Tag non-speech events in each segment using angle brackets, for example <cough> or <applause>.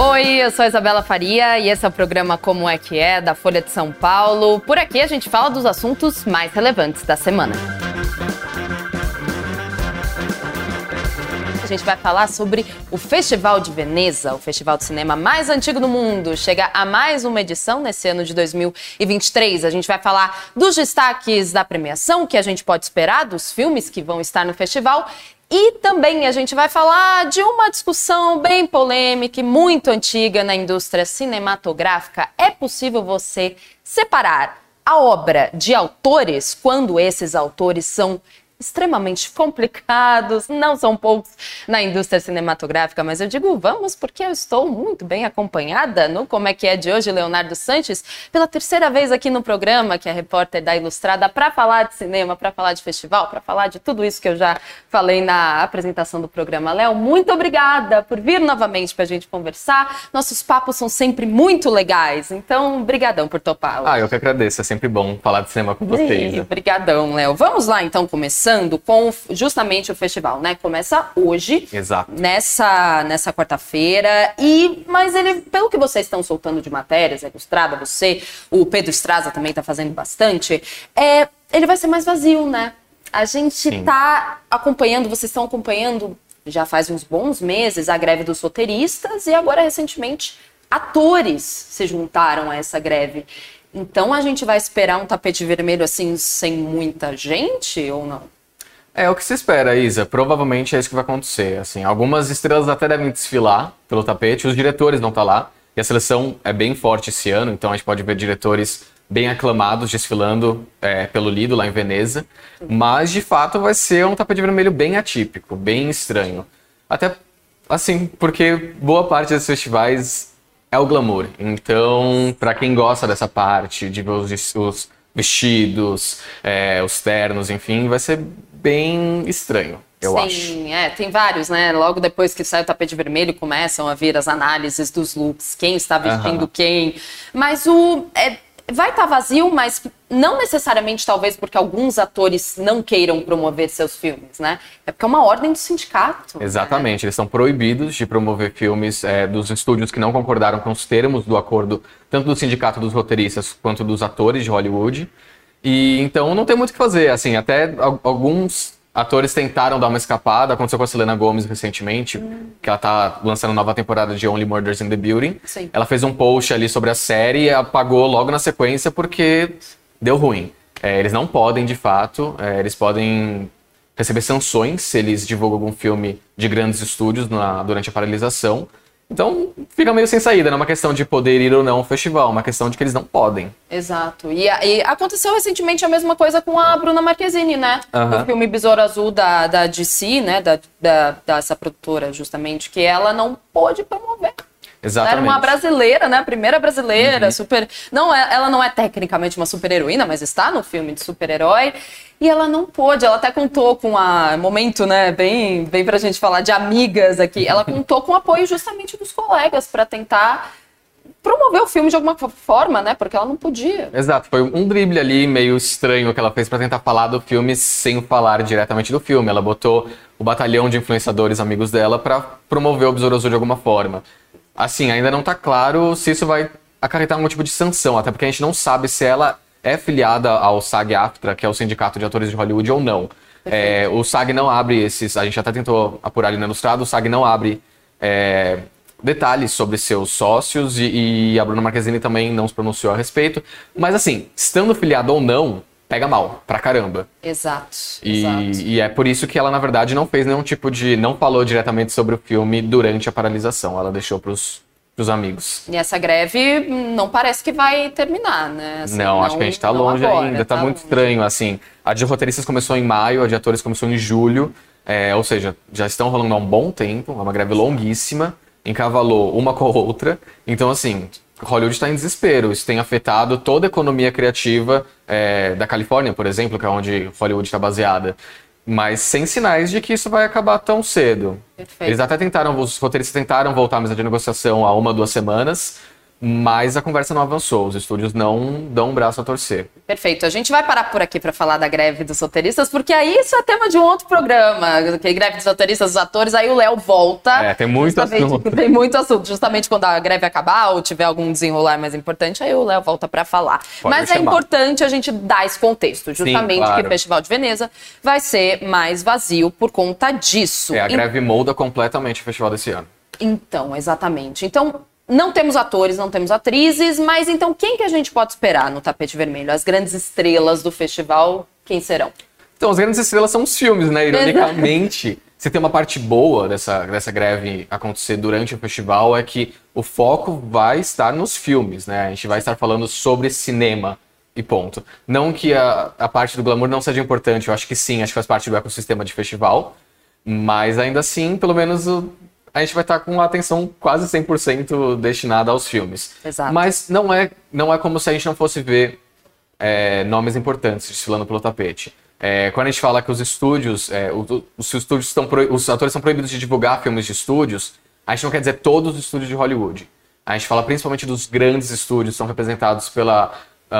Oi, eu sou a Isabela Faria e esse é o programa Como é que é da Folha de São Paulo. Por aqui a gente fala dos assuntos mais relevantes da semana. A gente vai falar sobre o Festival de Veneza, o festival de cinema mais antigo do mundo. Chega a mais uma edição nesse ano de 2023. A gente vai falar dos destaques da premiação, que a gente pode esperar dos filmes que vão estar no festival e também a gente vai falar de uma discussão bem polêmica e muito antiga na indústria cinematográfica. É possível você separar a obra de autores quando esses autores são extremamente complicados, não são poucos na indústria cinematográfica, mas eu digo vamos porque eu estou muito bem acompanhada no Como é que é de hoje, Leonardo Sanches, pela terceira vez aqui no programa, que é repórter da Ilustrada, para falar de cinema, para falar de festival, para falar de tudo isso que eu já falei na apresentação do programa. Léo, muito obrigada por vir novamente para a gente conversar. Nossos papos são sempre muito legais, então brigadão por topar. Ah, eu que agradeço, é sempre bom falar de cinema com vocês. Obrigadão, Léo. Vamos lá então começar começando com justamente o festival, né? Começa hoje. Exato. Nessa, nessa quarta-feira. E, mas ele, pelo que vocês estão soltando de matérias, é Estrada, você, o Pedro Estraza também está fazendo bastante, é, ele vai ser mais vazio, né? A gente está acompanhando, vocês estão acompanhando já faz uns bons meses a greve dos roteiristas e agora recentemente atores se juntaram a essa greve. Então a gente vai esperar um tapete vermelho assim sem muita gente ou não? É o que se espera, Isa. Provavelmente é isso que vai acontecer. Assim, algumas estrelas até devem desfilar pelo tapete, os diretores não estão tá lá. E a seleção é bem forte esse ano, então a gente pode ver diretores bem aclamados desfilando é, pelo Lido lá em Veneza. Mas de fato vai ser um tapete vermelho bem atípico, bem estranho. Até assim, porque boa parte desses festivais é o glamour. Então, para quem gosta dessa parte, de ver os, os vestidos, é, os ternos, enfim, vai ser bem estranho. Eu Sim, acho. Sim, é, tem vários, né? Logo depois que sai o tapete vermelho, começam a vir as análises dos looks, quem está vestindo quem. Mas o. É, vai estar tá vazio, mas não necessariamente talvez porque alguns atores não queiram promover seus filmes, né? É porque é uma ordem do sindicato. Né? Exatamente, né? eles são proibidos de promover filmes é, dos estúdios que não concordaram com os termos do acordo, tanto do sindicato dos roteiristas quanto dos atores de Hollywood. E então não tem muito o que fazer, assim, até alguns atores tentaram dar uma escapada. Aconteceu com a Selena Gomez recentemente, hum. que ela tá lançando nova temporada de Only Murders in the Building. Sim. Ela fez um post ali sobre a série e apagou logo na sequência porque deu ruim. É, eles não podem, de fato, é, eles podem receber sanções se eles divulgam algum filme de grandes estúdios na, durante a paralisação. Então fica meio sem saída, não é uma questão de poder ir ou não ao festival, é uma questão de que eles não podem. Exato. E, e aconteceu recentemente a mesma coisa com a Bruna Marquezine, né? Uhum. O filme Besouro Azul da, da DC, né? Da, da, dessa produtora, justamente, que ela não pôde promover. Exatamente. Ela era uma brasileira, né? A primeira brasileira, uhum. super. Não é, ela não é tecnicamente uma super-heroína, mas está no filme de super-herói. E ela não pôde, ela até contou com a momento, né, bem, bem pra gente falar de amigas aqui. Ela <laughs> contou com o apoio justamente dos colegas para tentar promover o filme de alguma forma, né? Porque ela não podia. Exato, foi um drible ali meio estranho que ela fez para tentar falar do filme sem falar diretamente do filme. Ela botou o batalhão de influenciadores amigos dela para promover o Besouro Azul de alguma forma. Assim, ainda não tá claro se isso vai acarretar algum tipo de sanção, até porque a gente não sabe se ela é filiada ao SAG-AFTRA, que é o Sindicato de Atores de Hollywood, ou não. É, o SAG não abre esses. A gente até tentou apurar ali no ilustrado, o SAG não abre é, detalhes sobre seus sócios e, e, a Bruna Marquezine também não se pronunciou a respeito. Mas assim, estando filiada ou não, pega mal, pra caramba. Exato. E, exato. e é por isso que ela, na verdade, não fez nenhum tipo de. não falou diretamente sobre o filme durante a paralisação. Ela deixou pros os amigos. E essa greve não parece que vai terminar, né? Assim, não, não, acho que a gente tá longe agora, ainda, tá, tá muito longe. estranho, assim. A de roteiristas começou em maio, a de atores começou em julho, é, ou seja, já estão rolando há um bom tempo, é uma greve longuíssima, encavalou uma com a outra, então assim, Hollywood está em desespero, isso tem afetado toda a economia criativa é, da Califórnia, por exemplo, que é onde Hollywood está baseada mas sem sinais de que isso vai acabar tão cedo. Perfeito. Eles até tentaram, os roteiristas tentaram voltar à mesa de negociação há uma, duas semanas, mas a conversa não avançou, os estúdios não dão um braço a torcer. Perfeito. A gente vai parar por aqui para falar da greve dos roteiristas, porque aí isso é tema de um outro programa, que greve dos roteiristas, dos atores, aí o Léo volta. É, tem muito assunto. Tem muito assunto. Justamente quando a greve acabar ou tiver algum desenrolar mais importante, aí o Léo volta para falar. Pode Mas é importante a gente dar esse contexto, justamente claro. que o Festival de Veneza vai ser mais vazio por conta disso. É, a greve molda completamente o festival desse ano. Então, exatamente. Então, não temos atores, não temos atrizes, mas então quem que a gente pode esperar no tapete vermelho? As grandes estrelas do festival, quem serão? Então, as grandes estrelas são os filmes, né? Ironicamente, <laughs> se tem uma parte boa dessa, dessa greve acontecer durante o festival é que o foco vai estar nos filmes, né? A gente vai estar falando sobre cinema e ponto. Não que a, a parte do glamour não seja importante, eu acho que sim, acho que faz parte do ecossistema de festival, mas ainda assim, pelo menos o- a gente vai estar com a atenção quase 100% destinada aos filmes. Exato. Mas não é, não é como se a gente não fosse ver é, nomes importantes desfilando pelo tapete. É, quando a gente fala que os estúdios, é, o- os estúdios estão pro- os atores são proibidos de divulgar filmes de estúdios, a gente não quer dizer todos os estúdios de Hollywood. A gente fala principalmente dos grandes estúdios, são representados pela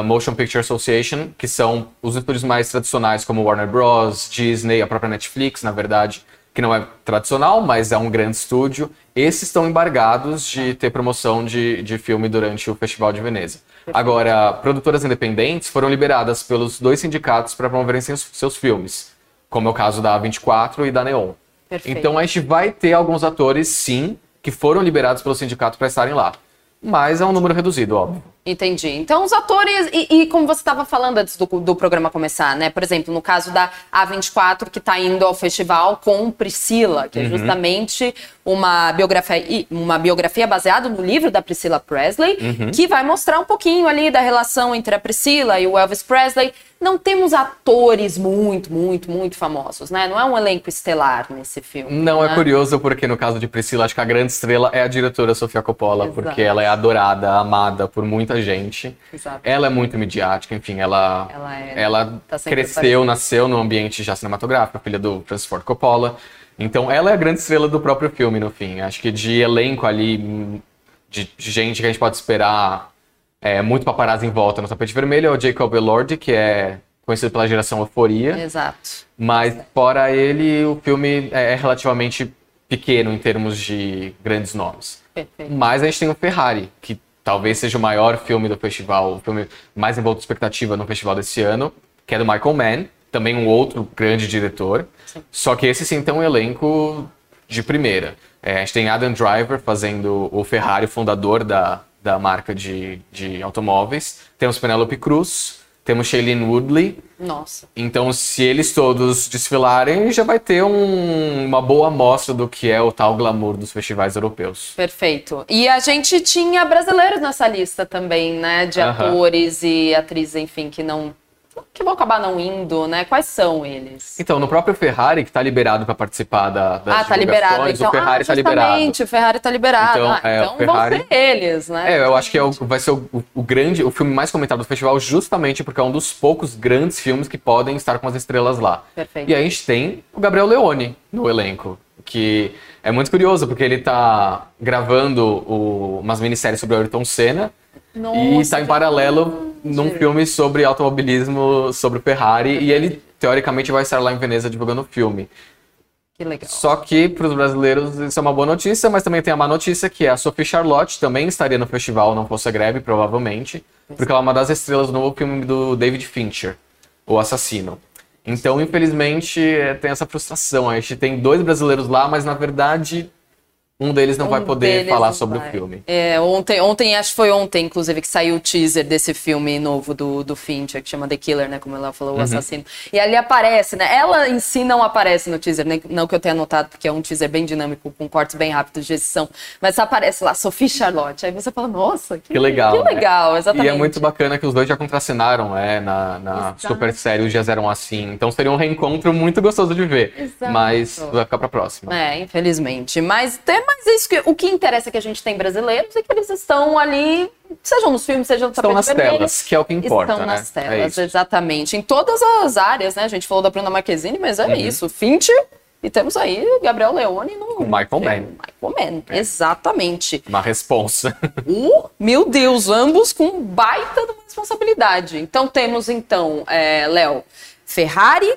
Motion Picture Association, que são os estúdios mais tradicionais, como Warner Bros., Disney, a própria Netflix, na verdade, que não é tradicional, mas é um grande estúdio. Esses estão embargados de ter promoção de, de filme durante o Festival de Veneza. Agora, produtoras independentes foram liberadas pelos dois sindicatos para promoverem seus, seus filmes, como é o caso da A24 e da Neon. Perfeito. Então a gente vai ter alguns atores, sim, que foram liberados pelo sindicato para estarem lá. Mas é um número reduzido, óbvio. Entendi. Então, os atores, e, e como você estava falando antes do, do programa começar, né? Por exemplo, no caso da A24, que está indo ao festival com Priscila, que é justamente uma biografia, uma biografia baseada no livro da Priscila Presley, que vai mostrar um pouquinho ali da relação entre a Priscila e o Elvis Presley. Não temos atores muito, muito, muito famosos, né? Não é um elenco estelar nesse filme. Não, né? é curioso porque no caso de Priscila, acho que a grande estrela é a diretora Sofia Coppola, Exato. porque ela é adorada, amada por muita gente. Exato. Ela é muito midiática, enfim, ela, Ela é- ela tá cresceu, nasceu no ambiente já cinematográfico, filha do Francis Ford Coppola. Então ela é a grande estrela do próprio filme, no fim. Acho que de elenco ali, de, de gente que a gente pode esperar é, muito paparazzi em volta no tapete vermelho, é o Jacob Elordi, que é conhecido pela geração Euforia. Exato. Mas fora ele, o filme é relativamente pequeno em termos de grandes nomes. Perfeito. Mas a gente tem o Ferrari, que talvez seja o maior filme do festival, o filme mais em volta de expectativa no festival desse ano, que é do Michael Mann, também um outro grande diretor. Só que esse sim tem um elenco de primeira. É, a gente tem Adam Driver fazendo o Ferrari, fundador da, da marca de, de automóveis. Temos Penelope Cruz, temos Shailene Woodley, Nossa. então, se eles todos desfilarem, já vai ter um- uma boa amostra do que é o tal glamour dos festivais europeus. Perfeito. E a gente tinha brasileiros nessa lista também, né? De Aham. atores e atrizes, enfim, que não. Que vão acabar não indo, né? Quais são eles? Então, no próprio Ferrari, que está liberado para participar da, das ah, tá liberado. Então, o Ferrari ah, está liberado. o Ferrari tá liberado. Então, ah, é, então Ferrari- vão ser eles, né? É, eu acho que é o- vai ser o, o grande, o filme mais comentado do festival, justamente porque é um dos poucos grandes filmes que podem estar com as estrelas lá. Perfeito. E aí a gente tem o Gabriel Leone no elenco, que é muito curioso, porque ele tá gravando o- umas minisséries sobre o Ayrton Senna e Nossa, está em paralelo num filme sobre automobilismo, sobre o Ferrari, e ele, teoricamente, vai estar lá em Veneza divulgando o filme. Que legal. Só que para os brasileiros isso é uma boa notícia, mas também tem a má notícia que a Sophie Charlotte também estaria no festival, não fosse a greve, provavelmente, porque ela é uma das estrelas do novo filme do David Fincher, O Assassino. Então, infelizmente, é, tem essa frustração. A gente tem dois brasileiros lá, mas na verdade um deles não vai Um poder deles falar sobre vai. o filme. É, ontem, ontem, acho que foi ontem, inclusive, que saiu o teaser desse filme novo do, do Fincher, que chama The Killer, né? Como ela falou, Uhum. o assassino. E ali aparece, né? Ela em si não aparece no teaser, né? não que eu tenha notado, porque é um teaser bem dinâmico, com cortes bem rápidos de edição. Mas aparece lá, Sophie Charlotte. Aí você fala, nossa, que, Que legal. Que né? legal, exatamente. E é muito bacana que os dois já contracenaram é, na, na super série Os Dias Eram Assim. Então seria um reencontro muito gostoso de ver. Exato. Mas vai ficar pra próxima. É, infelizmente. Mas tem mais isso que o que interessa é que a gente tem brasileiros e que eles estão ali, sejam nos filmes, sejam no Estão tapete nas vermelho, telas, que é o que importa, Estão né? nas É telas, isso. exatamente. Em todas as áreas, né? A gente falou da Bruna Marquezine, mas é Uhum. isso. Fincher E temos aí Gabriel Leone no. O Michael Mann. Michael Mann, é. exatamente. Uma responsa. Uh, meu Deus, ambos com baita responsabilidade. Então temos, então, é, Léo, Ferrari,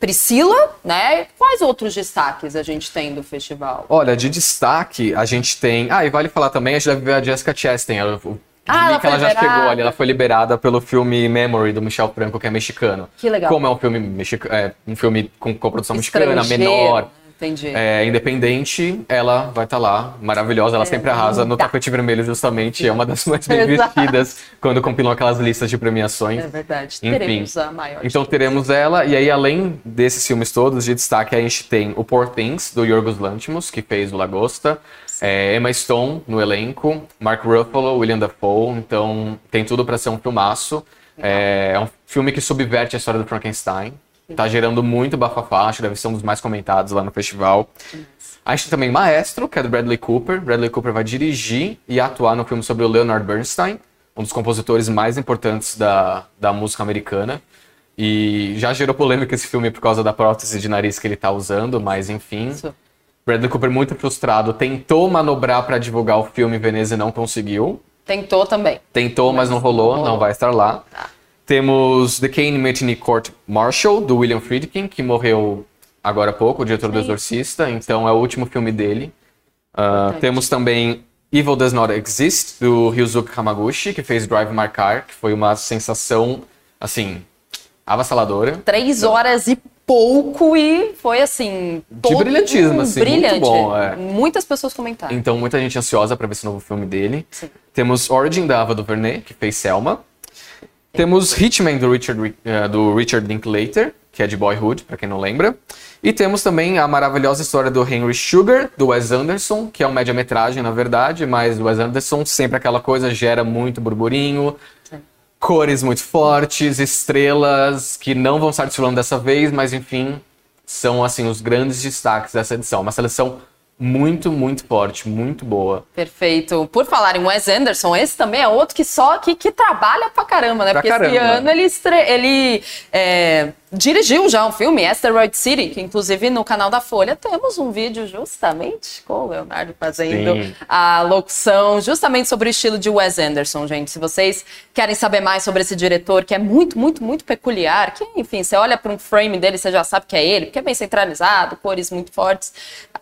Priscila, né? Quais outros destaques a gente tem do festival? Olha, de destaque, a gente tem. Ah, e vale falar também, a gente deve ver a Jessica Chastain. Ela, ah, ela, que ela já chegou ali, ela foi liberada pelo filme Memory do Michel Franco, que é mexicano. Que legal. Como é um filme mexicano, é um filme com coprodução mexicana, menor. Entendi. É, independente, ela vai estar tá lá, maravilhosa. Ela é, sempre arrasa no tá. tapete vermelho, justamente. É uma das mais bem vestidas quando compilam aquelas listas de premiações. É verdade. Enfim. Teremos a maior. Então teremos ela. E aí, além desses filmes todos, de destaque, a gente tem o Poor Things, do Yorgos Lanthimos, que fez o Lagosta. É, Emma Stone no elenco, Mark Ruffalo, William Dafoe. Então tem tudo para ser um filmaço. É, é um filme que subverte a história do Frankenstein. Tá gerando muito bafafá, acho que deve ser um dos mais comentados lá no festival. A gente tem também Maestro, que é do Bradley Cooper. Bradley Cooper vai dirigir e atuar no filme sobre o Leonard Bernstein, um dos compositores mais importantes da, da música americana. E já gerou polêmica esse filme por causa da prótese de nariz que ele tá usando, mas enfim. Isso. Bradley Cooper muito frustrado, tentou manobrar para divulgar o filme em Veneza e não conseguiu. Tentou também. Tentou, mas, mas não, rolou, não, rolou, não vai estar lá. Tá. Temos The Kane Mutiny Court Marshall, do William Friedkin, que morreu agora há pouco, o diretor do Exorcista, então é o último filme dele. Uh, temos também Evil Does Not Exist, do Ryuzuki Hamaguchi, que fez Drive My Car, que foi uma sensação, assim, avassaladora. Três horas e pouco e foi assim. De brilhantismo, assim. Brilhante. Muito bom, é. Muitas pessoas comentaram. Então, muita gente ansiosa para ver esse novo filme dele. Sim. Temos Origin da Ava DuVernay, que fez Selma. Temos Hitman do Richard, uh, do Richard Linklater, que é de Boyhood, para quem não lembra. E temos também a maravilhosa história do Henry Sugar, do Wes Anderson, que é um média-metragem, na verdade, mas o Wes Anderson sempre aquela coisa, gera muito burburinho, Sim. cores muito fortes, estrelas que não vão estar desfilando dessa vez, mas enfim, são assim os grandes destaques dessa edição. Uma seleção muito, muito forte, muito boa. Perfeito. Por falar em Wes Anderson, esse também é outro que só que, que trabalha pra caramba, né? Pra Porque caramba. esse ano ele, ele é, dirigiu já um filme, Asteroid City, que inclusive no canal da Folha temos um vídeo justamente com o Leonardo fazendo Sim. a locução, justamente sobre o estilo de Wes Anderson, gente. Se vocês querem saber mais sobre esse diretor, que é muito, muito, muito peculiar, que, enfim, você olha para um frame dele, você já sabe que é ele, porque é bem centralizado, cores muito fortes.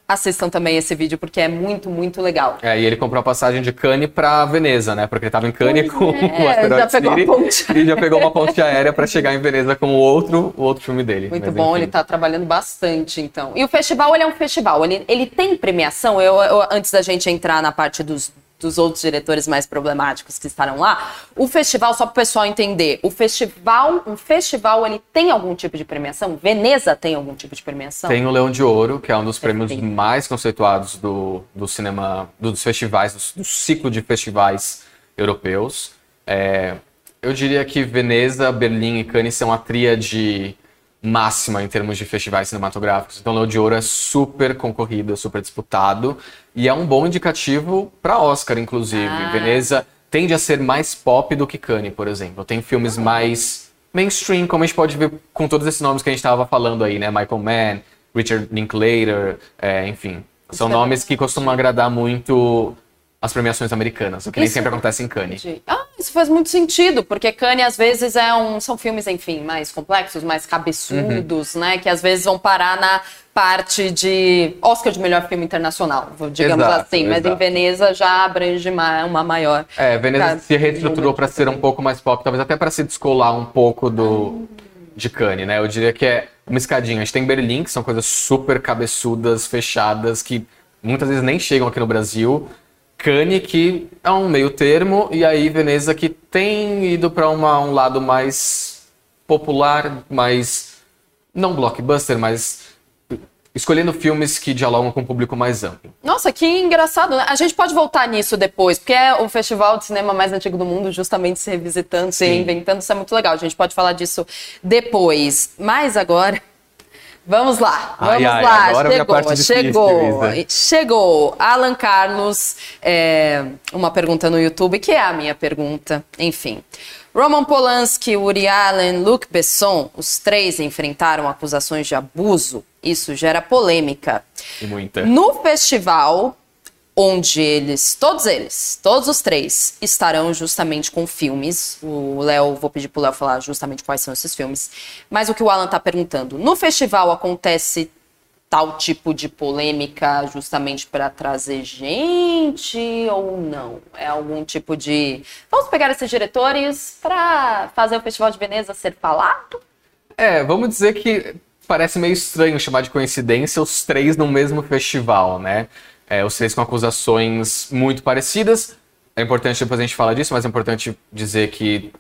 Assistam também esse vídeo, porque é muito, muito legal. É, e ele comprou a passagem de Cannes para Veneza, né? Porque ele estava em Cannes pois com é, o Asteroid City e já pegou uma ponte aérea para chegar em Veneza com o outro o outro filme dele. Muito bom, enfim. ele está trabalhando bastante, então. E o festival, ele é um festival, ele, ele tem premiação. Eu, eu, antes da gente entrar na parte dos, dos outros diretores mais problemáticos que estarão lá, o festival, só para o pessoal entender, o festival, um festival, ele tem algum tipo de premiação? Veneza tem algum tipo de premiação? Tem o Leão de Ouro, que é um dos prêmios mais conceituados do, do cinema, dos festivais, do, do ciclo de festivais europeus. É, eu diria que Veneza, Berlim e Cannes são a tríade máxima em termos de festivais cinematográficos. Então, Leão de Ouro é super concorrido, super disputado e é um bom indicativo para Oscar, inclusive. Ah. Veneza tende a ser mais pop do que Cannes, por exemplo. Tem filmes mais mainstream, como a gente pode ver com todos esses nomes que a gente estava falando aí, né? Michael Mann, Richard Linklater, é, enfim. São nomes que costumam agradar muito as premiações americanas, o que isso, nem sempre acontece em Cannes. Ah, isso faz muito sentido, porque Cannes às vezes é um, são filmes, enfim, mais complexos, mais cabeçudos, uhum. né, que às vezes vão parar na parte de Oscar de melhor filme internacional, digamos exato, assim, mas exato. em Veneza já abrange uma, uma maior. É, Veneza se reestruturou para ser um pouco mais pop, talvez até para se descolar um pouco do de Cannes, né? Eu diria que é uma escadinha. A gente tem Berlim, que são coisas super cabeçudas, fechadas, que muitas vezes nem chegam aqui no Brasil. Cannes, que é um meio termo, e aí Veneza, que tem ido para um lado mais popular, mais. não blockbuster, mas escolhendo filmes que dialogam com o público mais amplo. Nossa, que engraçado, né? A gente pode voltar nisso depois, porque é o festival de cinema mais antigo do mundo, justamente se revisitando, se reinventando, isso é muito legal. A gente pode falar disso depois. Mas agora. Vamos lá, vamos ai, ai, lá. Agora chegou, chegou, chegou. Alan Carlos, é, uma pergunta no YouTube, que é a minha pergunta, enfim. Roman Polanski, Woody Allen, Luc Besson, os três enfrentaram acusações de abuso Isso gera polêmica. E muita. No festival, onde eles, todos eles, todos os três, estarão justamente com filmes. O Léo, vou pedir pro Léo falar justamente quais são esses filmes. Mas o que o Alan tá perguntando, no festival acontece tal tipo de polêmica justamente para trazer gente ou não? É algum tipo de. Vamos pegar esses diretores para fazer o Festival de Veneza ser falado? É, vamos dizer que parece meio estranho chamar de coincidência os três no mesmo festival, né? É, os três com acusações muito parecidas. É importante depois a gente falar disso, mas é importante dizer que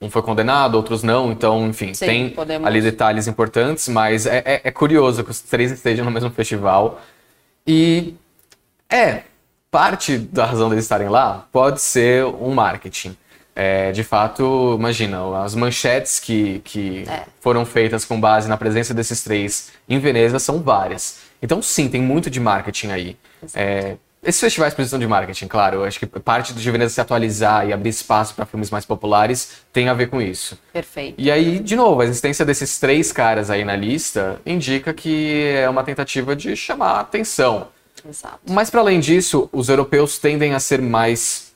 um foi condenado, outros não, então, enfim, Sim, tem podemos- ali detalhes importantes, mas é, é- é curioso que os três estejam no mesmo festival. E é, parte da razão deles estarem lá pode ser um marketing. É, de fato, imagina, as manchetes que, que É. foram feitas com base na presença desses três em Veneza são várias. Então, sim, tem muito de marketing aí. É, esses festivais precisam de marketing, claro. Eu acho que parte de Veneza se atualizar e abrir espaço para filmes mais populares tem a ver com isso. Perfeito. E aí, de novo, a existência desses três caras aí na lista indica que é uma tentativa de chamar a atenção. Exato. Mas para além disso, os europeus tendem a ser mais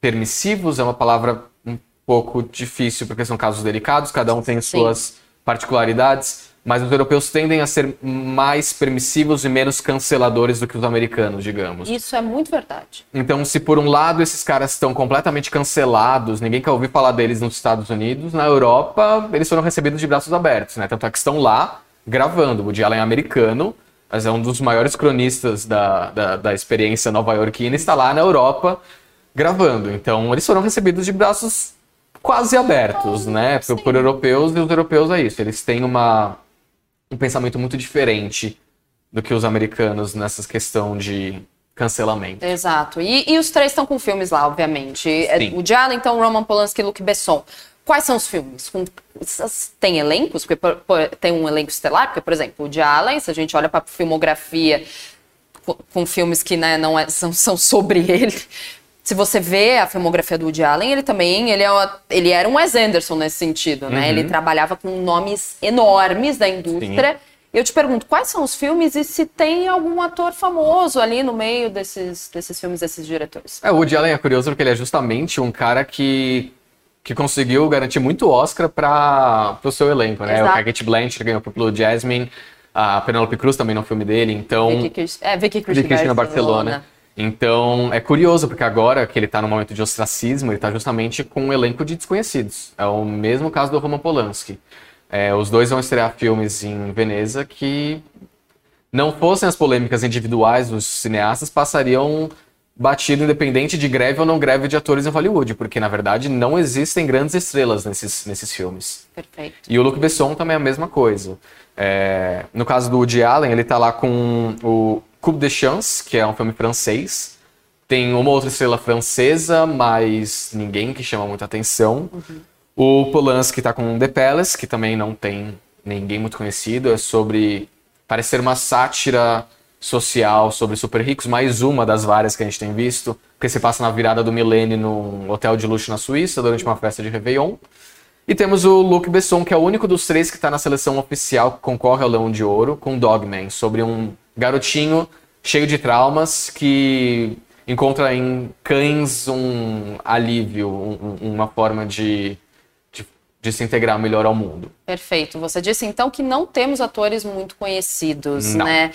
permissivos, é uma palavra um pouco difícil porque são casos delicados, cada um tem Sim. suas particularidades, mas os europeus tendem a ser mais permissivos e menos canceladores do que os americanos, digamos. Isso é muito verdade. Então, se por um lado esses caras estão completamente cancelados, ninguém quer ouvir falar deles nos Estados Unidos, na Europa eles foram recebidos de braços abertos, né? Tanto é que estão lá gravando. O Woody Allen é americano, mas é um dos maiores cronistas da, da, da experiência nova-iorquina, está lá na Europa gravando. Então, eles foram recebidos de braços quase abertos, né? Por, por europeus, e os europeus é isso. Eles têm uma, um pensamento muito diferente do que os americanos nessa questão de cancelamento. Exato. E, e os três estão com filmes lá, obviamente. É, Sim. o Diallo, então, Roman Polanski e Luc Besson. Quais são os filmes? Com- tem elencos? Porque por- por- tem um elenco estelar? Porque, por exemplo, o Woody Allen, se a gente olha para filmografia com, com filmes que né, não é- são, são sobre <laughs> ele. Se você vê a filmografia do Woody Allen, ele também ele, é uma- ele era um Wes Anderson nesse sentido, né? Ele trabalhava com nomes enormes da indústria. Eu te pergunto, quais são os filmes e se tem algum ator famoso ali no meio desses, desses filmes, desses diretores? É, o Woody Allen é curioso porque ele é justamente um cara que, que conseguiu garantir muito Oscar para o seu elenco, né? Exato. O Kate Blanchett ganhou pro Blue Jasmine, a Penelope Cruz também no filme dele, então... Vicky, é, Vicky Cristina Cristina Barcelona. Barcelona. Então, é curioso, porque agora que ele tá num momento de ostracismo, ele tá justamente com um elenco de desconhecidos. É o mesmo caso do Roman Polanski. É, os dois vão estrear filmes em Veneza que não fossem as polêmicas individuais dos cineastas, passariam batido independente de greve ou não greve de atores em Hollywood, porque na verdade não existem grandes estrelas nesses, nesses filmes. Perfeito. E o Luc Besson também é a mesma coisa. É, no caso do Woody Allen, ele tá lá com o Coupe de Chance, que é um filme francês. Tem uma outra estrela francesa, mas ninguém que chama muita atenção. O Polanski tá com The Palace, que também não tem ninguém muito conhecido. É sobre... Parece ser uma sátira social sobre super ricos, mais uma das várias que a gente tem visto, porque se passa na virada do milênio num hotel de luxo na Suíça, durante uma festa de Réveillon. E temos o Luc Besson, que é o único dos três que está na seleção oficial que concorre ao Leão de Ouro, com Dogman, sobre um garotinho cheio de traumas que encontra em cães um alívio, um- um- uma forma de, de, de se integrar melhor ao mundo. Perfeito. Você disse então que não temos atores muito conhecidos, Não. né?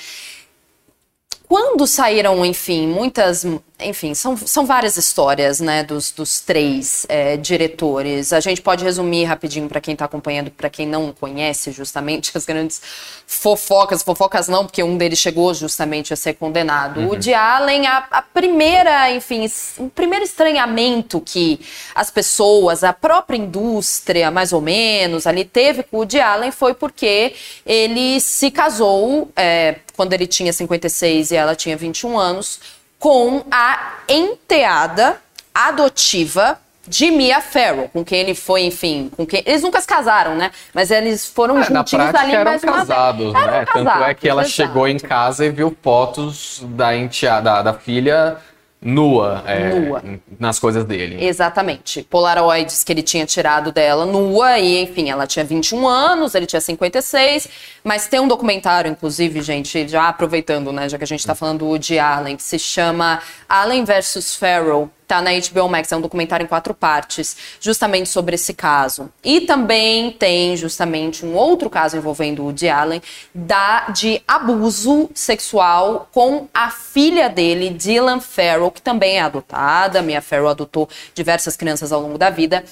Quando saíram, enfim, muitas. Enfim, são, são várias histórias, né, dos, dos três é, diretores. A gente pode resumir rapidinho para quem está acompanhando, para quem não conhece justamente <laughs> as grandes fofocas. Fofocas não, porque um deles chegou justamente a ser condenado. O de Allen, a, a primeira, enfim, o primeiro estranhamento que as pessoas, a própria indústria, mais ou menos, ali teve com o de Allen foi porque ele se casou é, quando ele tinha 56 e ela tinha 21 anos com a enteada adotiva de Mia Farrow, com quem ele foi, enfim, com quem eles nunca se casaram, né? Mas eles foram É, na juntinhos prática ali eram mais uma vez. casados, Eram né? Tanto é que ela casados, chegou em casa e viu fotos da enteada, da, da filha nua, é, Nua. nas coisas dele. Exatamente. Polaroids que ele tinha tirado dela nua, e enfim, ela tinha 21 anos, ele tinha 56. Mas tem um documentário, inclusive, gente, já aproveitando, né, já que a gente tá falando do Woody Allen, que se chama Allen vs. Farrell. Tá na HBO Max, é um documentário em quatro partes, justamente sobre esse caso. E também tem justamente um outro caso envolvendo o Woody Allen da, de abuso sexual com a filha dele, Dylan Farrell, que também é adotada. Mia Farrell adotou diversas crianças ao longo da vida.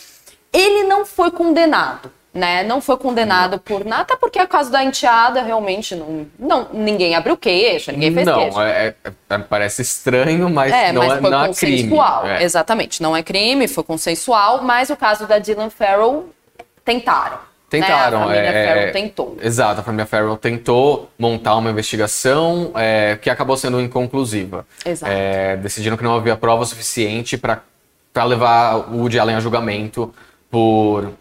Ele não foi condenado, né? Não foi condenado por nada, até porque a caso da enteada realmente não, não ninguém abriu queixa, ninguém fez não, queixa. é- é- é- parece estranho, mas É, não mas é, foi não é crime. consensual. É. Exatamente, não é crime, foi consensual, mas o caso da Dylan Farrell tentaram. Tentaram, Né? A família é, Farrell tentou. Exato, a família Farrell tentou montar uma investigação que acabou sendo inconclusiva. Exato. Decidiram que não havia prova suficiente para levar o Woody Allen a julgamento por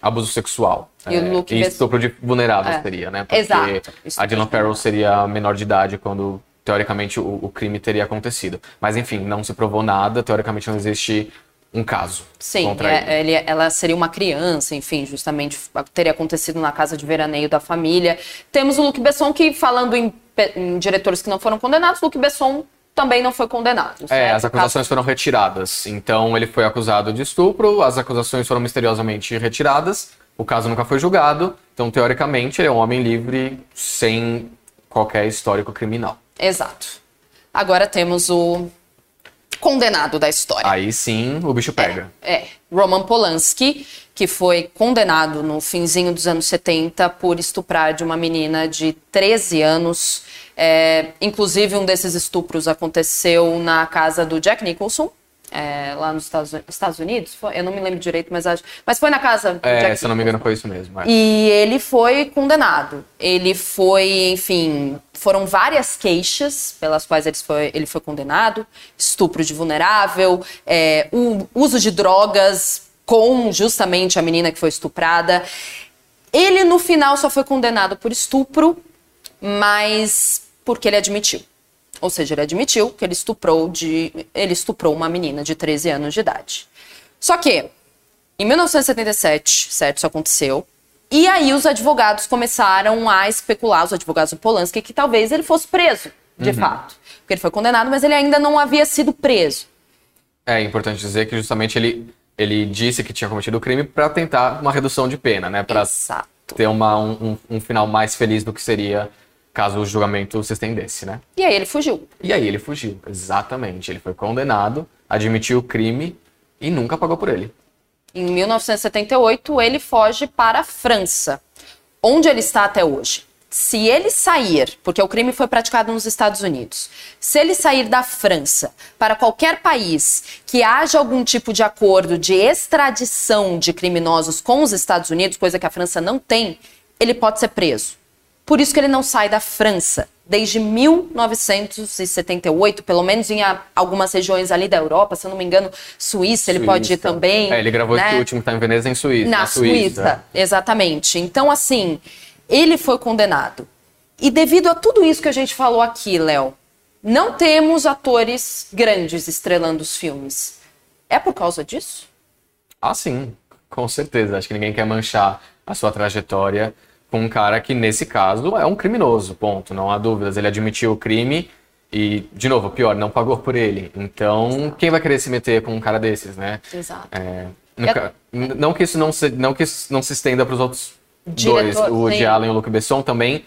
abuso sexual. E o É, Luke e estupro de vulnerável É. seria, né? Porque Exato. a Dylan Farrell seria menor de idade quando, teoricamente, o, o crime teria acontecido. Mas, enfim, não se provou nada, teoricamente não existe um caso Sim, contra ele. é- ele- ela seria uma criança, enfim, justamente teria acontecido na casa de veraneio da família. Temos o Luc Besson que, falando em, em diretores que não foram condenados, Luc Besson também não foi condenado. É, certo? as acusações foram retiradas. Então ele foi acusado de estupro, as acusações foram misteriosamente retiradas, o caso nunca foi julgado. Então, teoricamente, ele é um homem livre sem qualquer histórico criminal. Exato. Agora temos o condenado da história. Aí sim o bicho pega. É, Roman Polanski, que foi condenado no finzinho dos anos 70 por estuprar de uma menina de 13 anos. É, inclusive, um desses estupros aconteceu na casa do Jack Nicholson, é, lá nos Estados, Estados Unidos. Foi? Eu não me lembro direito, mas acho. Mas foi na casa É, se não me engano, foi isso mesmo. é. e ele foi condenado. Ele foi, enfim, foram várias queixas pelas quais ele foi, ele foi condenado: estupro de vulnerável, é, o uso de drogas com justamente a menina que foi estuprada. Ele, no final, só foi condenado por estupro, mas porque ele admitiu. Ou seja, ele admitiu que ele estuprou, de, ele estuprou uma menina de 13 anos de idade. Só que, em 1977, certo, isso aconteceu. E aí os advogados começaram a especular, os advogados do Polanski, que talvez ele fosse preso, de fato. Porque ele foi condenado, mas ele ainda não havia sido preso. É importante dizer que justamente ele, ele disse que tinha cometido o crime para tentar uma redução de pena, né? Para Exato. ter uma, um, um- um final mais feliz do que seria caso o julgamento se estendesse, né? E aí ele fugiu. E aí ele fugiu, exatamente. Ele foi condenado, admitiu o crime e nunca pagou por ele. Em 1978, ele foge para a França, onde ele está até hoje. Se ele sair, porque o crime foi praticado nos Estados Unidos, se ele sair da França para qualquer país que haja algum tipo de acordo de extradição de criminosos com os Estados Unidos, coisa que a França não tem, ele pode ser preso. Por isso que ele não sai da França. Desde 1978, pelo menos em algumas regiões ali da Europa, se eu não me engano, Suíça, ele pode ir Suíça. também. É, ele gravou né? esse último que tá em Veneza em Suíça. Na, Suíça, exatamente. Então, assim, ele foi condenado. E devido a tudo isso que a gente falou aqui, Léo, não temos atores grandes estrelando os filmes. É por causa disso? Ah, sim, com certeza. Acho que ninguém quer manchar a sua trajetória com um cara que, nesse caso, é um criminoso, ponto. Não há dúvidas. Ele admitiu o crime e, de novo, pior, não pagou por ele. Então, quem vai querer se meter com um cara desses, né? Exato. É, nunca- n- não que isso não se, não que isso não se estenda para os outros Diretor, dois, o sim. Woody Allen e o Luc Besson também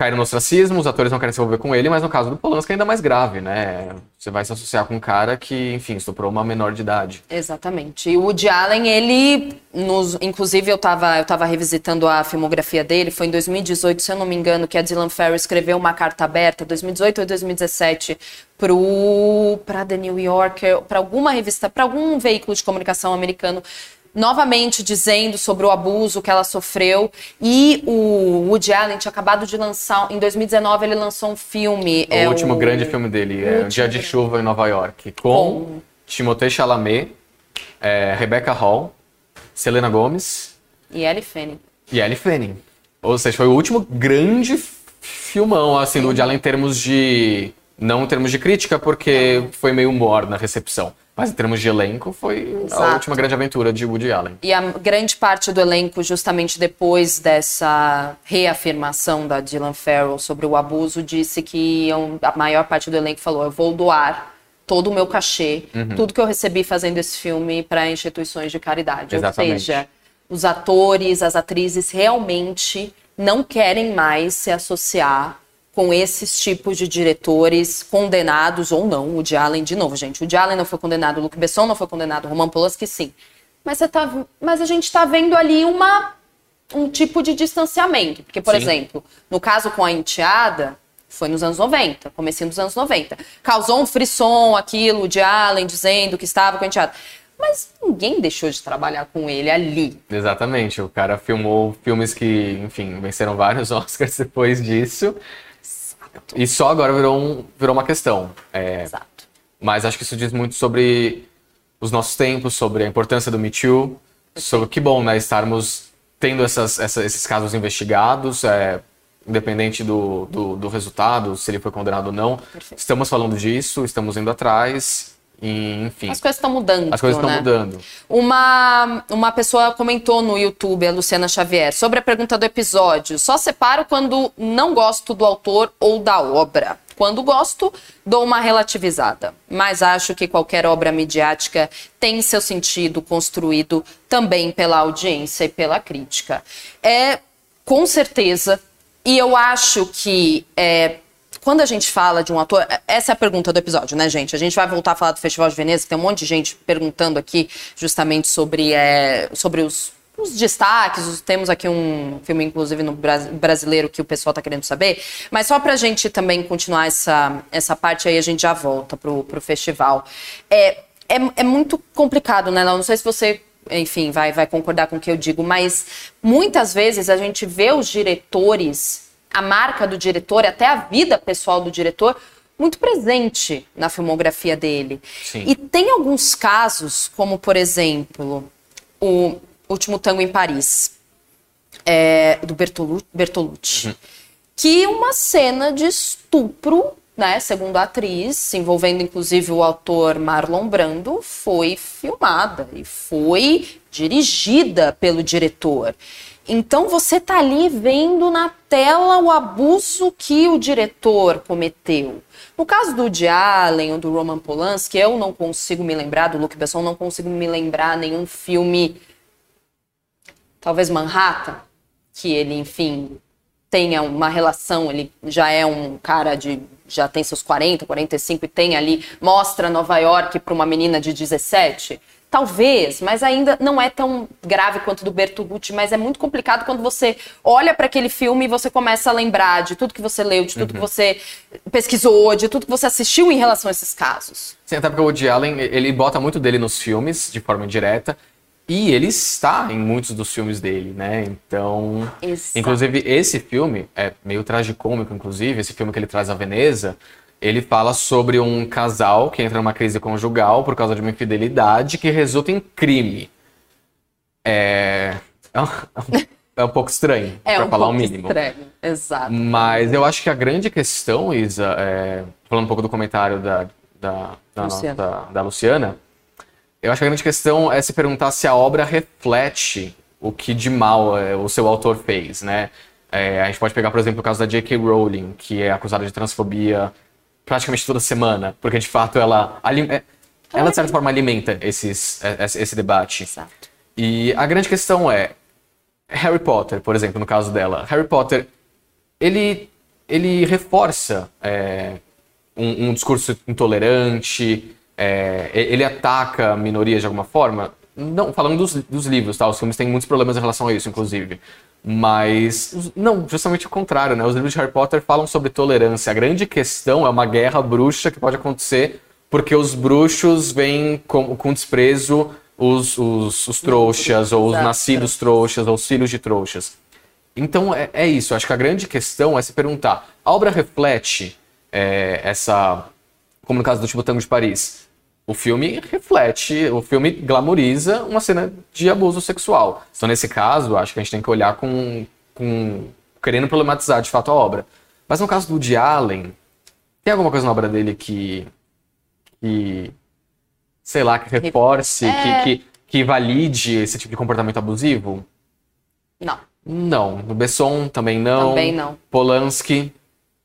caíram no ostracismo, os atores não querem se envolver com ele, mas no caso do Polanski é ainda mais grave, né? Você vai se associar com um cara que, enfim, estuprou uma menor de idade. Exatamente. E o Woody Allen, ele, nos, inclusive eu estava eu tava revisitando a filmografia dele, foi em 2018, se eu não me engano, que a Dylan Farrow escreveu uma carta aberta, 2018 ou 2017, para The New Yorker, para alguma revista, para algum veículo de comunicação americano, novamente dizendo sobre o abuso que ela sofreu. E o Woody Allen tinha acabado de lançar, em 2019 ele lançou um filme. O é último grande filme dele é Um Dia de. Chuva em Nova York, com, Com- Timothée Chalamet, é, Rebecca Hall, Selena Gomez E Ellie Fanning. e Ellie Fanning. Ou seja, foi o último grande filmão, assim, do Woody Allen em termos de Não em termos de crítica, porque foi meio morna a recepção. Mas em termos de elenco, foi Exato. a última grande aventura de Woody Allen. E a grande parte do elenco, justamente depois dessa reafirmação da Dylan Farrell sobre o abuso, disse que a maior parte do elenco falou: eu vou doar todo o meu cachê, Uhum. tudo que eu recebi fazendo esse filme para instituições de caridade. Exatamente. Ou seja, os atores, as atrizes realmente não querem mais se associar com esses tipos de diretores condenados ou não. O Woody Allen, de novo, gente, o Woody Allen não foi condenado, o Luc Besson não foi condenado, o Roman Polanski sim. Mas, você tá, mas a gente está vendo ali uma, um tipo de distanciamento. Porque, por Sim. exemplo, no caso com a enteada, foi nos anos 90, comecinho dos anos 90. Causou um frisson aquilo, de Allen dizendo que estava com a enteada. Mas ninguém deixou de trabalhar com ele ali. Exatamente. O cara filmou filmes que, enfim, venceram vários <laughs> Oscars depois disso. E só agora virou, um- virou uma questão. É, Exato. Mas acho que isso diz muito sobre os nossos tempos, sobre a importância do Me Too, sobre que bom, né, estarmos tendo essas, essa- esses casos investigados, é, independente do, do, do resultado, se ele foi condenado ou não. Perfeito. Estamos falando disso, estamos indo atrás, e, enfim, As coisas estão mudando. as coisas estão né? mudando. Uma, uma pessoa comentou no YouTube, a Luciana Xavier, sobre a pergunta do episódio. Só separo quando não gosto do autor ou da obra. Quando gosto, dou uma relativizada. Mas acho que qualquer obra midiática tem seu sentido construído também pela audiência e pela crítica. É, com certeza. E eu acho que é, quando a gente fala de um ator, essa é a pergunta do episódio, né, gente? A gente vai voltar a falar do Festival de Veneza, que tem um monte de gente perguntando aqui justamente sobre, é, sobre os, os destaques. os- Temos aqui um filme, inclusive, no Bras- brasileiro que o pessoal tá querendo saber. Mas só pra gente também continuar essa, essa parte aí, a gente já volta pro, pro festival. É, é, é muito complicado, né, Léo? Não sei se você enfim, vai, vai concordar com o que eu digo, mas muitas vezes a gente vê os diretores, a marca do diretor, até a vida pessoal do diretor, muito presente na filmografia dele. Sim. E tem alguns casos, como por exemplo, o Último Tango em Paris, é, do Bertolu- Bertolucci, que uma cena de estupro, né, segundo a atriz, envolvendo inclusive o autor Marlon Brando, foi filmada e foi dirigida pelo diretor. Então você tá ali vendo na tela o abuso que o diretor cometeu. No caso do Woody Allen ou do Roman Polanski, eu não consigo me lembrar, do Luc Besson, não consigo me lembrar nenhum filme talvez Manhattan, que ele, enfim, tenha uma relação, ele já é um cara de já tem seus 40, 45 e tem ali mostra Nova York para uma menina de 17. Talvez, mas ainda não é tão grave quanto do Bertolucci, mas é muito complicado quando você olha para aquele filme e você começa a lembrar de tudo que você leu, de tudo que você pesquisou, de tudo que você assistiu em relação a esses casos. Sim, até porque o Woody Allen, ele bota muito dele nos filmes, de forma indireta, e ele está em muitos dos filmes dele, né? Então, Exato. inclusive esse filme é meio tragicômico, inclusive, esse filme que ele traz a Veneza, ele fala sobre um casal que entra numa crise conjugal por causa de uma infidelidade que resulta em crime. É, <laughs> é, um, é um pouco estranho, É pra um falar o mínimo. estranho. Exato. Mas eu acho que a grande questão, Isa, é, falando um pouco do comentário da, da, da, Luciana. nossa- da Luciana, eu acho que a grande questão é se perguntar se a obra reflete o que de mal é, o seu autor fez, né? É, a gente pode pegar, por exemplo, o caso da J.K. Rowling, que é acusada de transfobia praticamente toda semana, porque de fato ela, é, ela de certa forma alimenta esses, é, esse debate. Exato. E a grande questão é, Harry Potter, por exemplo, no caso dela, Harry Potter, ele, ele reforça é, um, um discurso intolerante, é, ele ataca minorias de alguma forma. Não, falando dos, dos livros, tá? Os filmes têm muitos problemas em relação a isso, inclusive. Mas, não, justamente o contrário, né? Os livros de Harry Potter falam sobre tolerância. A grande questão é uma guerra bruxa que pode acontecer porque os bruxos veem com, com desprezo os, os, os trouxas, ou os nascidos trouxas, ou os filhos de trouxas. Então é, é isso, acho que a grande questão é se perguntar: a obra reflete é, essa. Como no caso do Tango de Paris. O filme reflete, o filme glamoriza uma cena de abuso sexual. Então, nesse caso, acho que a gente tem que olhar com. com querendo problematizar de fato a obra. Mas no caso do Woody Allen, tem alguma coisa na obra dele que. que sei lá, que reforce, É. que, que, que valide esse tipo de comportamento abusivo? Não, Não. No Besson também não. também não. Polanski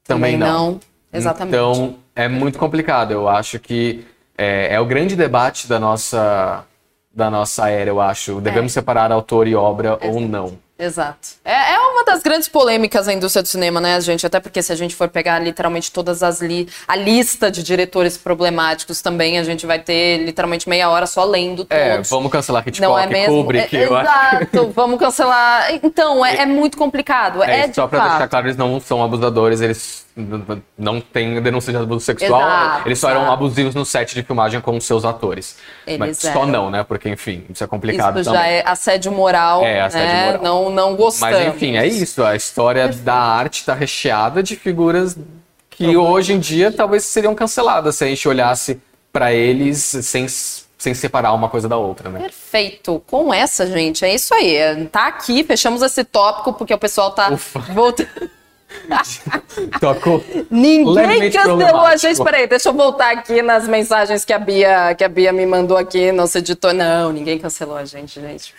também, não. Exatamente. Então, é muito complicado. Eu acho que é, é o grande debate da nossa, da nossa era, eu acho. Devemos separar autor e obra ou não. Exato. É, é uma das grandes polêmicas da indústria do cinema, né, gente? Até porque se a gente for pegar literalmente todas as li a lista de diretores problemáticos também, a gente vai ter literalmente meia hora só lendo todos. É, vamos cancelar Hitchcock, Não é mesmo? Kubrick. É, eu acho. exato, <laughs> vamos cancelar. Então, é, é muito complicado. É, É, só pra fato. deixar claro, eles não são abusadores, eles não têm denúncia de abuso sexual, Exato, eles só eram exato. abusivos no set de filmagem com os seus atores. Eles Mas só eram. não, né? Porque, enfim, isso é complicado Isso também. já é assédio moral. É, assédio né? moral. Não, não gostamos. Mas enfim, é isso. A história da arte está recheada de figuras que hoje em dia talvez seriam canceladas se a gente olhasse para eles sem, sem separar uma coisa da outra, né? Perfeito. Com essa, gente, é isso aí. Tá aqui, fechamos esse tópico, porque o pessoal tá Ufa. voltando. <laughs> Tocou. Ninguém cancelou a gente. Peraí, deixa eu voltar aqui nas mensagens que a Bia, que a Bia me mandou aqui, nosso editor. Não, ninguém cancelou a gente, gente.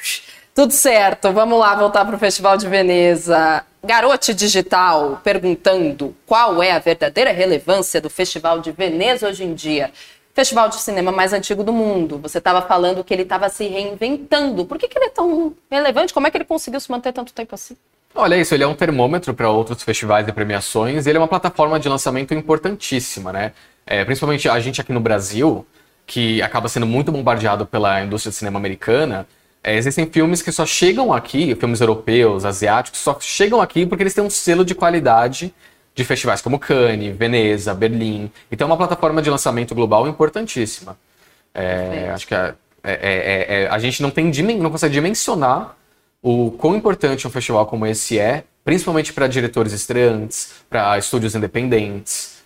Tudo certo, vamos lá voltar para o Festival de Veneza. Garote Digital perguntando qual é a verdadeira relevância do Festival de Veneza hoje em dia. Festival de cinema mais antigo do mundo. Você estava falando que ele estava se reinventando. Por que, que ele é tão relevante? Como é que ele conseguiu se manter tanto tempo assim? Olha isso, ele é um termômetro para outros festivais e premiações. e Ele é uma plataforma de lançamento importantíssima, né? É, principalmente a gente aqui no Brasil, que acaba sendo muito bombardeado pela indústria de cinema americana. é, existem filmes que só chegam aqui, filmes europeus, asiáticos, só chegam aqui porque eles têm um selo de qualidade de festivais como Cannes, Veneza, Berlim. Então é uma plataforma de lançamento global importantíssima. É, acho que a, é- é- é- a gente não, tem, não consegue dimensionar o quão importante um festival como esse é, principalmente para diretores estreantes, para estúdios independentes.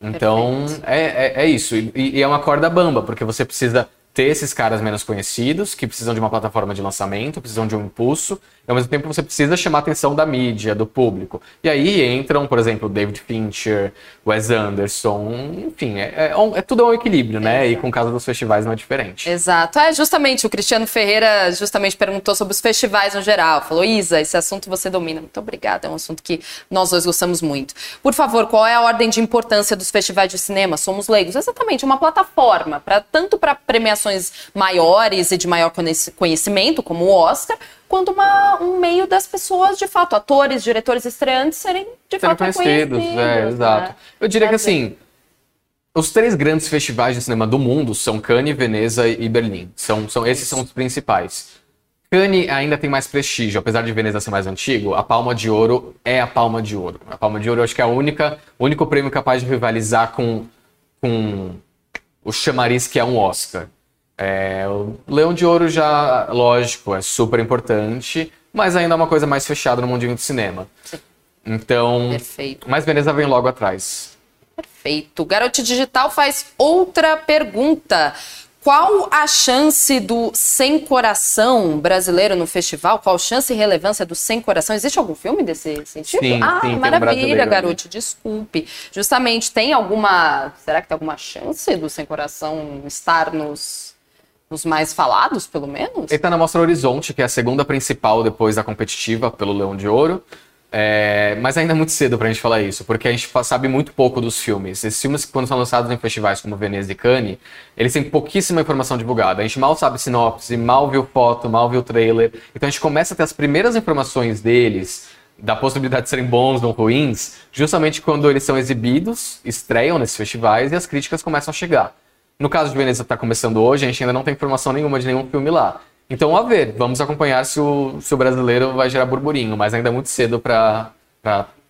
Então, é, é, é isso. E, e é uma corda bamba, porque você precisa ter esses caras menos conhecidos, que precisam de uma plataforma de lançamento, precisam de um impulso, e ao mesmo tempo você precisa chamar a atenção da mídia, do público. E aí entram, por exemplo, David Fincher, Wes Anderson, enfim, é, é, é tudo um equilíbrio, né? E com o caso dos festivais não é diferente. Exato. É, justamente, o Cristiano Ferreira justamente perguntou sobre os festivais no geral. Falou, Isa, esse assunto você domina. Muito obrigada, é um assunto que nós dois gostamos muito. Por favor, qual é a ordem de importância dos festivais de cinema? Somos leigos. Exatamente, uma plataforma, para tanto para premiações maiores e de maior conheci- conhecimento, como o Oscar, quanto uma- um meio das pessoas, de fato, atores, diretores estreantes, serem de serem fato conhecidos, conhecidos. é, né? exato. Eu diria que assim, os três grandes festivais de cinema do mundo são Cannes, Veneza e Berlim. São, são esses são os principais. Cannes ainda tem mais prestígio, apesar de Veneza ser mais antigo, a Palma de Ouro é a Palma de Ouro. A Palma de Ouro eu acho que é a única, o único prêmio capaz de rivalizar com, com o chamariz que é um Oscar. É, o Leão de Ouro já, lógico, é super importante, mas ainda é uma coisa mais fechada no mundinho do cinema. Então, Perfeito. mas Veneza vem logo atrás. Perfeito. Garote Digital faz outra pergunta. Qual a chance do Sem Coração brasileiro no festival? Qual a chance e relevância do Sem Coração? Existe algum filme desse sentido? Sim, ah, sim, um maravilha, né? garoto, desculpe. Justamente, tem alguma. Será que tem alguma chance do Sem Coração estar nos, nos mais falados, pelo menos? Ele tá na Mostra Horizonte, que é a segunda principal depois da competitiva pelo Leão de Ouro. É, mas ainda é muito cedo pra gente falar isso, porque a gente sabe muito pouco dos filmes. Esses filmes, quando são lançados em festivais como Veneza e Cannes, eles têm pouquíssima informação divulgada. A gente mal sabe sinopse, mal viu foto, mal viu trailer. Então a gente começa a ter as primeiras informações deles, da possibilidade de serem bons ou ruins, justamente quando eles são exibidos, estreiam nesses festivais e as críticas começam a chegar. No caso de Veneza que tá começando hoje, a gente ainda não tem informação nenhuma de nenhum filme lá. Então, a ver, vamos acompanhar se o, se o brasileiro vai gerar burburinho, mas ainda é muito cedo pra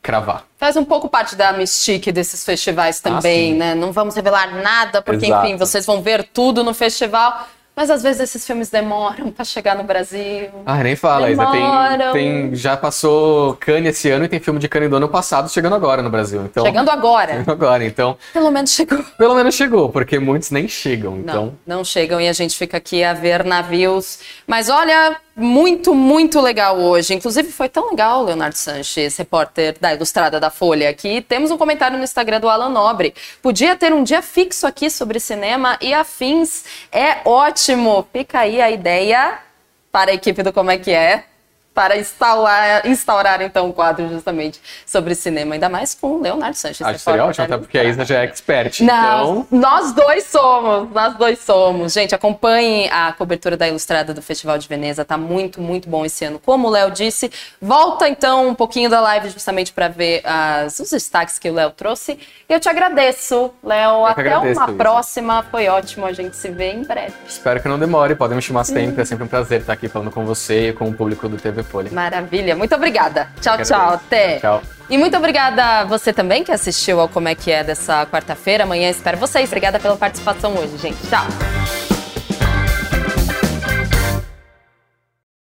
cravar. Faz um pouco parte da mystique desses festivais também, sim. né? Não vamos revelar nada, porque, Exato. enfim, vocês vão ver tudo no festival. Mas às vezes esses filmes demoram pra chegar no Brasil. Ah, nem fala, Isa. Demoram. Tem, tem, já passou Cannes esse ano e tem filme de Cannes do ano passado chegando agora no Brasil. Então, Chegando agora. chegando <laughs> agora. Então, Pelo menos chegou. pelo menos chegou, porque muitos nem chegam. Não, Então, não chegam e a gente fica aqui a ver navios. Mas olha, muito, muito legal hoje. Inclusive foi tão legal, Leonardo Sanches, repórter da Ilustrada da Folha, que temos um comentário no Instagram do Alan Nobre. Podia ter um dia fixo aqui sobre cinema e afins. É ótimo. Fica aí a ideia para a equipe do Como é que é. Para instaurar, instaurar então um quadro justamente sobre cinema, ainda mais com o Leonardo Sanches. acho que seria ótimo, até porque a Isa já é expert. não, Então, nós dois somos, nós dois somos. Gente, acompanhe a cobertura da Ilustrada do Festival de Veneza, tá muito, muito bom esse ano. Como o Léo disse, volta então um pouquinho da live justamente para ver as, os destaques que o Léo trouxe. E eu te agradeço, Léo. Até agradeço, uma Isa. próxima, foi ótimo, a gente se vê em breve. espero que não demore. Podem me chamar sempre. É sempre um prazer estar aqui falando com você e com o público do TV Folha. Maravilha, muito obrigada. Tchau, tchau, até. Tchau. E muito obrigada a você também que assistiu ao Como é que é dessa quarta-feira. Amanhã espero vocês. Obrigada pela participação hoje, gente. Tchau.